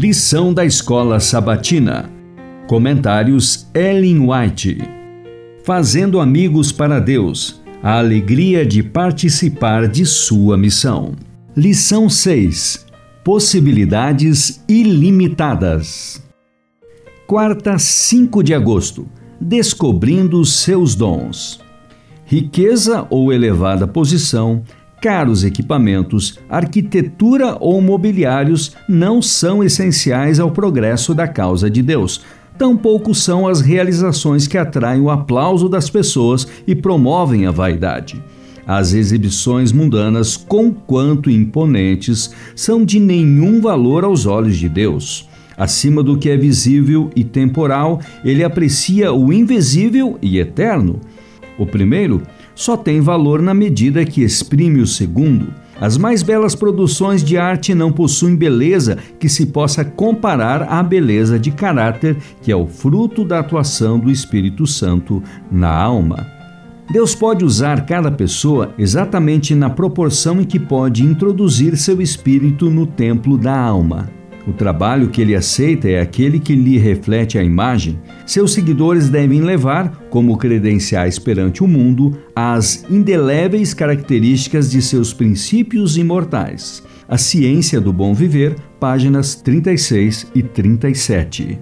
Lição da Escola Sabatina. Comentários Ellen White. Fazendo amigos para Deus. A alegria de participar de sua missão. Lição 6. Possibilidades ilimitadas. Quarta, 5 de agosto. Descobrindo seus dons. Riqueza ou elevada posição, caros equipamentos, arquitetura ou mobiliários não são essenciais ao progresso da causa de Deus. Tampouco são as realizações que atraem o aplauso das pessoas e promovem a vaidade. As exibições mundanas, conquanto imponentes, são de nenhum valor aos olhos de Deus. Acima do que é visível e temporal, ele aprecia o invisível e eterno. O primeiro só tem valor na medida que exprime o segundo. As mais belas produções de arte não possuem beleza que se possa comparar à beleza de caráter que é o fruto da atuação do Espírito Santo na alma. Deus pode usar cada pessoa exatamente na proporção em que pode introduzir seu espírito no templo da alma. O trabalho que ele aceita é aquele que lhe reflete a imagem. Seus seguidores devem levar, como credenciais perante o mundo, as indeléveis características de seus princípios imortais. A Ciência do Bom Viver, páginas 36 e 37.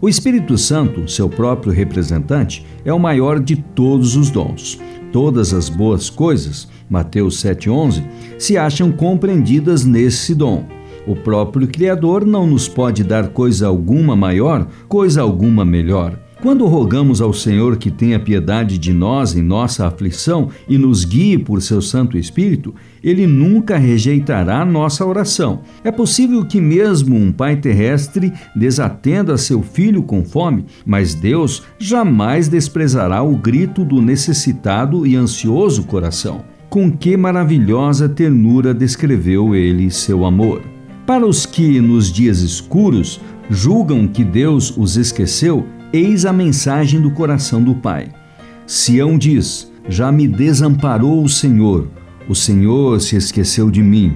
O Espírito Santo, seu próprio representante, é o maior de todos os dons. Todas as boas coisas, Mateus 7,11, se acham compreendidas nesse dom. O próprio Criador não nos pode dar coisa alguma maior, coisa alguma melhor. Quando rogamos ao Senhor que tenha piedade de nós em nossa aflição e nos guie por seu Santo Espírito, ele nunca rejeitará nossa oração. É possível que mesmo um pai terrestre desatenda seu filho com fome, mas Deus jamais desprezará o grito do necessitado e ansioso coração. Com que maravilhosa ternura descreveu ele seu amor. Para os que, nos dias escuros, julgam que Deus os esqueceu, eis a mensagem do coração do Pai. Sião diz: Já me desamparou o Senhor, o Senhor se esqueceu de mim.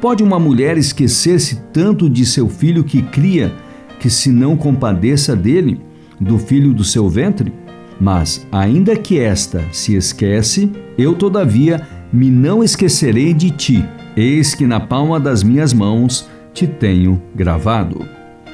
Pode uma mulher esquecer-se tanto de seu filho que cria, que se não compadeça dele, do filho do seu ventre? Mas, ainda que esta se esquece, eu todavia me não esquecerei de ti Eis que na palma das minhas mãos te tenho gravado.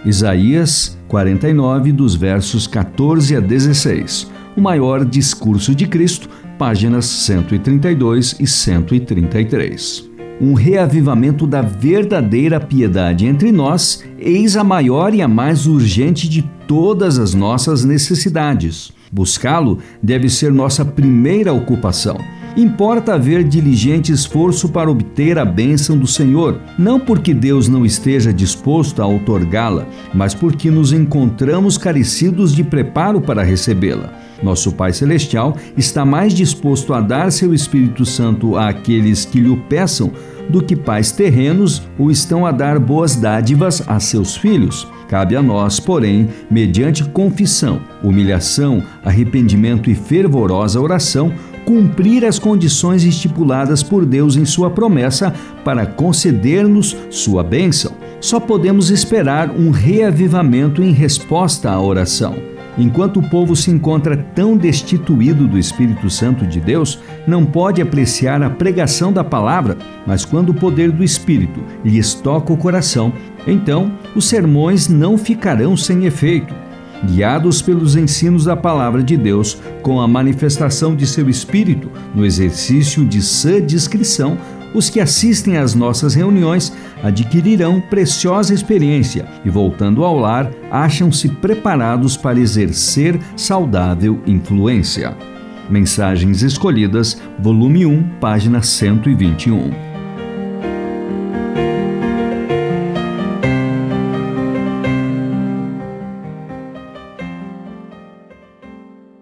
Isaías 49, dos versos 14 a 16. O maior discurso de Cristo, páginas 132 e 133. Um reavivamento da verdadeira piedade entre nós, eis a maior e a mais urgente de todas as nossas necessidades. Buscá-lo deve ser nossa primeira ocupação. Importa haver diligente esforço para obter a bênção do Senhor, não porque Deus não esteja disposto a outorgá-la, mas porque nos encontramos carecidos de preparo para recebê-la. Nosso Pai Celestial está mais disposto a dar seu Espírito Santo àqueles que lhe o peçam do que pais terrenos o estão a dar boas dádivas a seus filhos. Cabe a nós, porém, mediante confissão, humilhação, arrependimento e fervorosa oração, cumprir as condições estipuladas por Deus em Sua promessa para conceder-nos Sua bênção. Só podemos esperar um reavivamento em resposta à oração. Enquanto o povo se encontra tão destituído do Espírito Santo de Deus, não pode apreciar a pregação da palavra, mas quando o poder do Espírito lhes toca o coração, então os sermões não ficarão sem efeito guiados pelos ensinos da palavra de Deus, com a manifestação de seu espírito no exercício de sã discrição, os que assistem às nossas reuniões adquirirão preciosa experiência e, voltando ao lar, acham-se preparados para exercer saudável influência. Mensagens Escolhidas, volume 1, página 121.